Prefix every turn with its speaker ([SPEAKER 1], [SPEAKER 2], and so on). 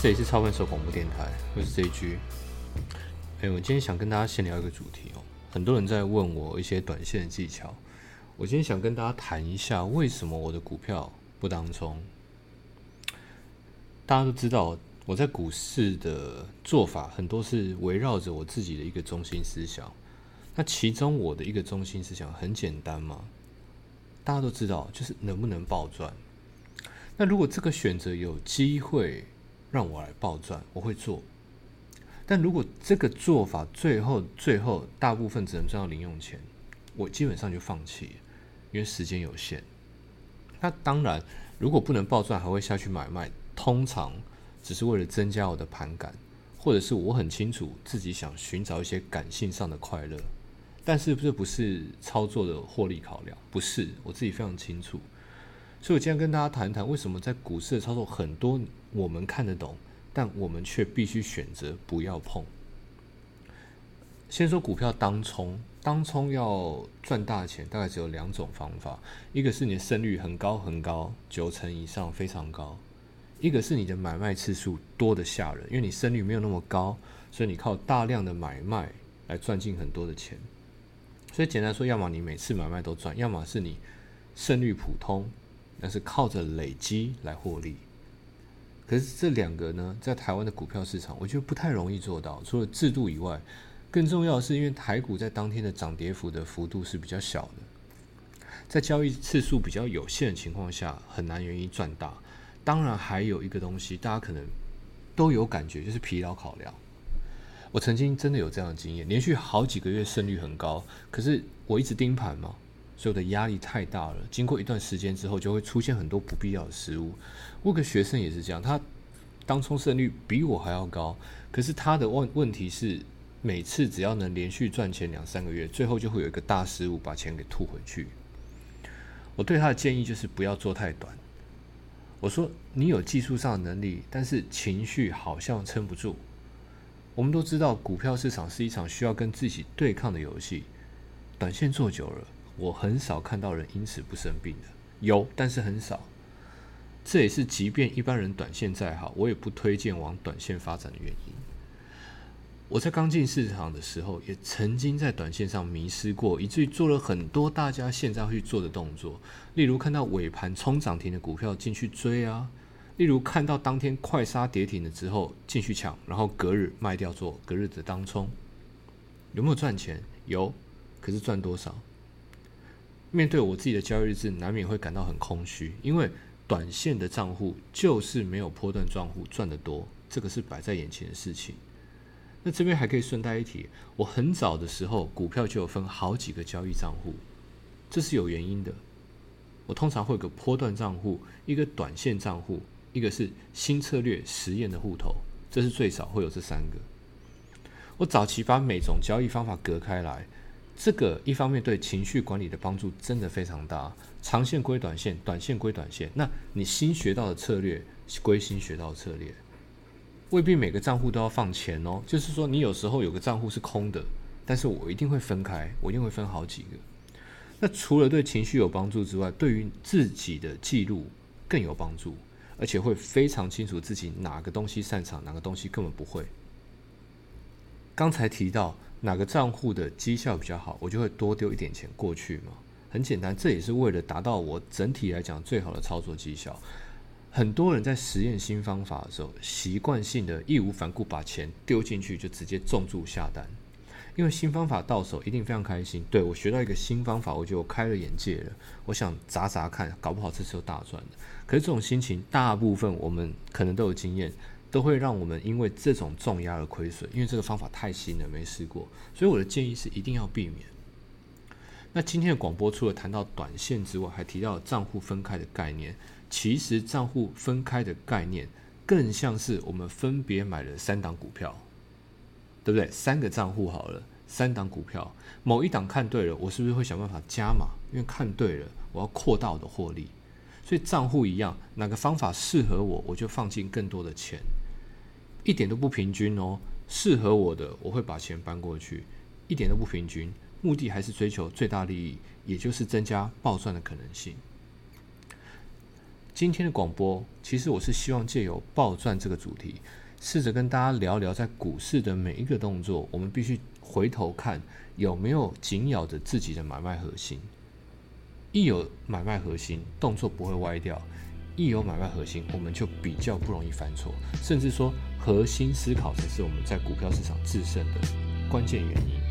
[SPEAKER 1] 这里是超分手广播电台，我是 JG。哎，我今天想跟大家先聊一个主题哦。很多人在问我一些短线的技巧，我今天想跟大家谈一下，为什么我的股票不当冲。大家都知道，我在股市的做法很多是围绕着我自己的一个中心思想。那其中我的一个中心思想很简单嘛，大家都知道，就是能不能暴赚。那如果这个选择有机会，让我来暴赚，我会做。但如果这个做法最后最后大部分只能赚到零用钱，我基本上就放弃，因为时间有限。那当然，如果不能暴赚，还会下去买卖，通常只是为了增加我的盘感，或者是我很清楚自己想寻找一些感性上的快乐。但是这不是操作的获利考量，不是我自己非常清楚。所以我今天跟大家谈一谈，为什么在股市的操作很多我们看得懂，但我们却必须选择不要碰。先说股票当冲，当冲要赚大钱，大概只有两种方法：一个是你的胜率很高很高，九成以上非常高；一个是你的买卖次数多的吓人，因为你胜率没有那么高，所以你靠大量的买卖来赚进很多的钱。所以简单说，要么你每次买卖都赚，要么是你胜率普通。那是靠着累积来获利，可是这两个呢，在台湾的股票市场，我觉得不太容易做到。除了制度以外，更重要的是，因为台股在当天的涨跌幅的幅度是比较小的，在交易次数比较有限的情况下，很难愿意赚大。当然，还有一个东西，大家可能都有感觉，就是疲劳考量。我曾经真的有这样的经验，连续好几个月胜率很高，可是我一直盯盘嘛。所以我的压力太大了，经过一段时间之后，就会出现很多不必要的失误。我个学生也是这样，他当冲胜率比我还要高，可是他的问问题是，每次只要能连续赚钱两三个月，最后就会有一个大失误，把钱给吐回去。我对他的建议就是不要做太短。我说你有技术上的能力，但是情绪好像撑不住。我们都知道，股票市场是一场需要跟自己对抗的游戏，短线做久了。我很少看到人因此不生病的，有，但是很少。这也是即便一般人短线再好，我也不推荐往短线发展的原因。我在刚进市场的时候，也曾经在短线上迷失过，以至于做了很多大家现在会做的动作，例如看到尾盘冲涨停的股票进去追啊，例如看到当天快杀跌停了之后进去抢，然后隔日卖掉做隔日的当冲，有没有赚钱？有，可是赚多少？面对我自己的交易日志，难免会感到很空虚，因为短线的账户就是没有波段账户赚得多，这个是摆在眼前的事情。那这边还可以顺带一提，我很早的时候股票就有分好几个交易账户，这是有原因的。我通常会有个波段账户，一个短线账户，一个是新策略实验的户头，这是最少会有这三个。我早期把每种交易方法隔开来。这个一方面对情绪管理的帮助真的非常大，长线归短线，短线归短线。那你新学到的策略归新学到的策略，未必每个账户都要放钱哦。就是说，你有时候有个账户是空的，但是我一定会分开，我一定会分好几个。那除了对情绪有帮助之外，对于自己的记录更有帮助，而且会非常清楚自己哪个东西擅长，哪个东西根本不会。刚才提到。哪个账户的绩效比较好，我就会多丢一点钱过去嘛。很简单，这也是为了达到我整体来讲最好的操作绩效。很多人在实验新方法的时候，习惯性的义无反顾把钱丢进去，就直接重注下单。因为新方法到手一定非常开心。对我学到一个新方法，我就开了眼界了。我想砸砸看，搞不好这次又大赚的。可是这种心情，大部分我们可能都有经验。都会让我们因为这种重压而亏损，因为这个方法太新了，没试过，所以我的建议是一定要避免。那今天的广播除了谈到短线之外，还提到账户分开的概念。其实账户分开的概念，更像是我们分别买了三档股票，对不对？三个账户好了，三档股票，某一档看对了，我是不是会想办法加码？因为看对了，我要扩大我的获利。所以账户一样，哪个方法适合我，我就放进更多的钱。一点都不平均哦，适合我的我会把钱搬过去，一点都不平均，目的还是追求最大利益，也就是增加暴赚的可能性。今天的广播，其实我是希望借由暴赚这个主题，试着跟大家聊聊，在股市的每一个动作，我们必须回头看有没有紧咬着自己的买卖核心。一有买卖核心，动作不会歪掉；一有买卖核心，我们就比较不容易犯错。甚至说，核心思考才是我们在股票市场制胜的关键原因。